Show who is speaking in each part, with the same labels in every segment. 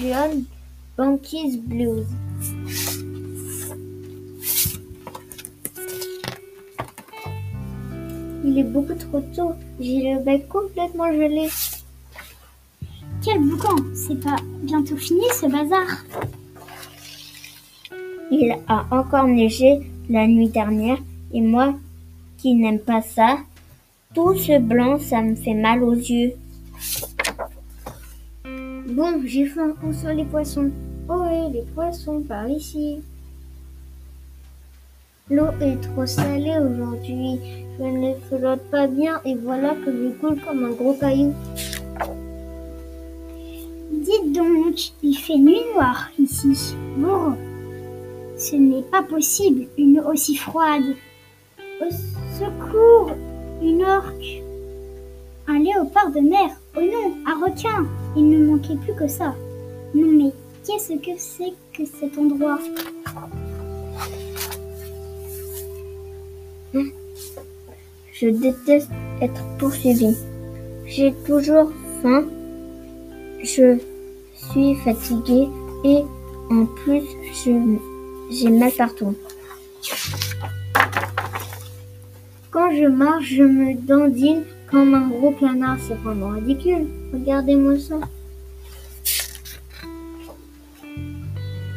Speaker 1: John Banquise Blues. Il est beaucoup trop tôt. J'ai le bec complètement gelé.
Speaker 2: Quel boucan? C'est pas bientôt fini ce bazar?
Speaker 1: Il a encore neigé la nuit dernière et moi qui n'aime pas ça, tout ce blanc, ça me fait mal aux yeux. Bon, j'ai un coup sur les poissons? Oh oui, les poissons? Par ici. L'eau est trop salée aujourd'hui. Je ne flotte pas bien et voilà que je coule comme un gros caillou.
Speaker 2: Dites donc, il fait nuit noire ici. Bon, ce n'est pas possible, une eau aussi froide. Au secours, une orque. Un léopard de mer. Oh non, un requin. Il ne manquait plus que ça. Non mais, qu'est-ce que c'est que cet endroit?
Speaker 1: Je déteste être poursuivi. J'ai toujours faim. Je suis fatiguée et en plus j'ai mal partout. Quand je marche, je me dandine comme un gros canard. C'est vraiment ridicule. Regardez-moi ça.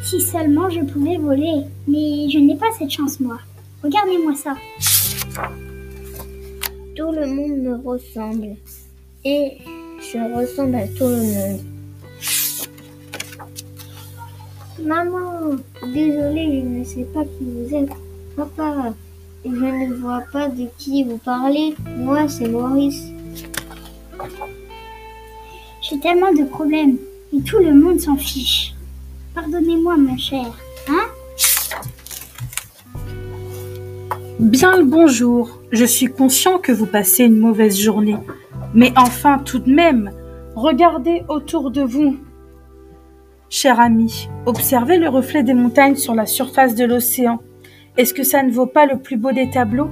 Speaker 2: Si seulement je pouvais voler. Mais je n'ai pas cette chance, moi. Regardez-moi ça.
Speaker 1: Tout le monde me ressemble. Et je ressemble à tout le monde. Maman, désolée, je ne sais pas qui vous êtes. Papa, je ne vois pas de qui vous parlez. Moi, c'est Maurice.
Speaker 2: J'ai tellement de problèmes. Et tout le monde s'en fiche. Pardonnez-moi, mon cher. Hein?
Speaker 3: Bien le bonjour. Je suis conscient que vous passez une mauvaise journée. Mais enfin, tout de même, regardez autour de vous. Cher ami, observez le reflet des montagnes sur la surface de l'océan. Est-ce que ça ne vaut pas le plus beau des tableaux?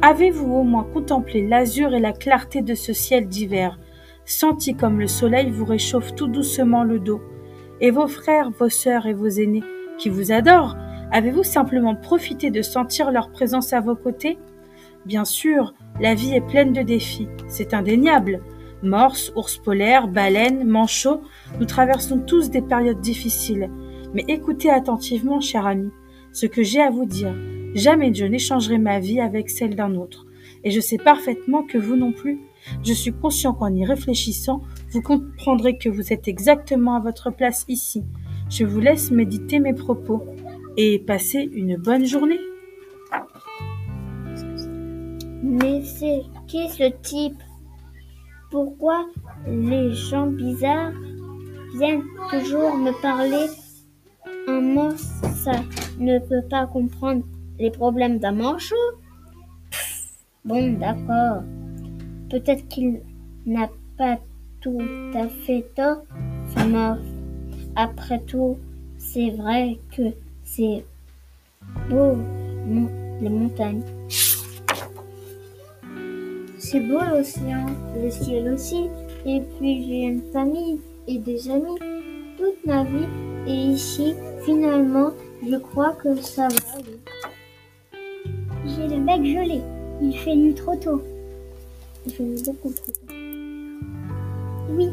Speaker 3: Avez-vous au moins contemplé l'azur et la clarté de ce ciel d'hiver, senti comme le soleil vous réchauffe tout doucement le dos Et vos frères, vos sœurs et vos aînés, qui vous adorent, Avez-vous simplement profité de sentir leur présence à vos côtés? Bien sûr, la vie est pleine de défis, c'est indéniable. Morses, ours polaires, baleines, manchots, nous traversons tous des périodes difficiles. Mais écoutez attentivement, cher ami, ce que j'ai à vous dire. Jamais je n'échangerai ma vie avec celle d'un autre. Et je sais parfaitement que vous non plus. Je suis conscient qu'en y réfléchissant, vous comprendrez que vous êtes exactement à votre place ici. Je vous laisse méditer mes propos et passez une bonne journée.
Speaker 1: Mais c'est qui ce type? Pourquoi les gens bizarres viennent toujours me parler Un monstre, ça ne peut pas comprendre les problèmes d'un manchot Bon, d'accord. Peut-être qu'il n'a pas tout à fait tort, morph. Après tout, c'est vrai que c'est beau, les montagnes. C'est beau l'océan, le ciel aussi. Et puis j'ai une famille et des amis. Toute ma vie est ici. Finalement, je crois que ça va aller.
Speaker 2: J'ai le bec gelé. Il fait nuit trop tôt.
Speaker 1: Je vais beaucoup trop.
Speaker 2: Oui,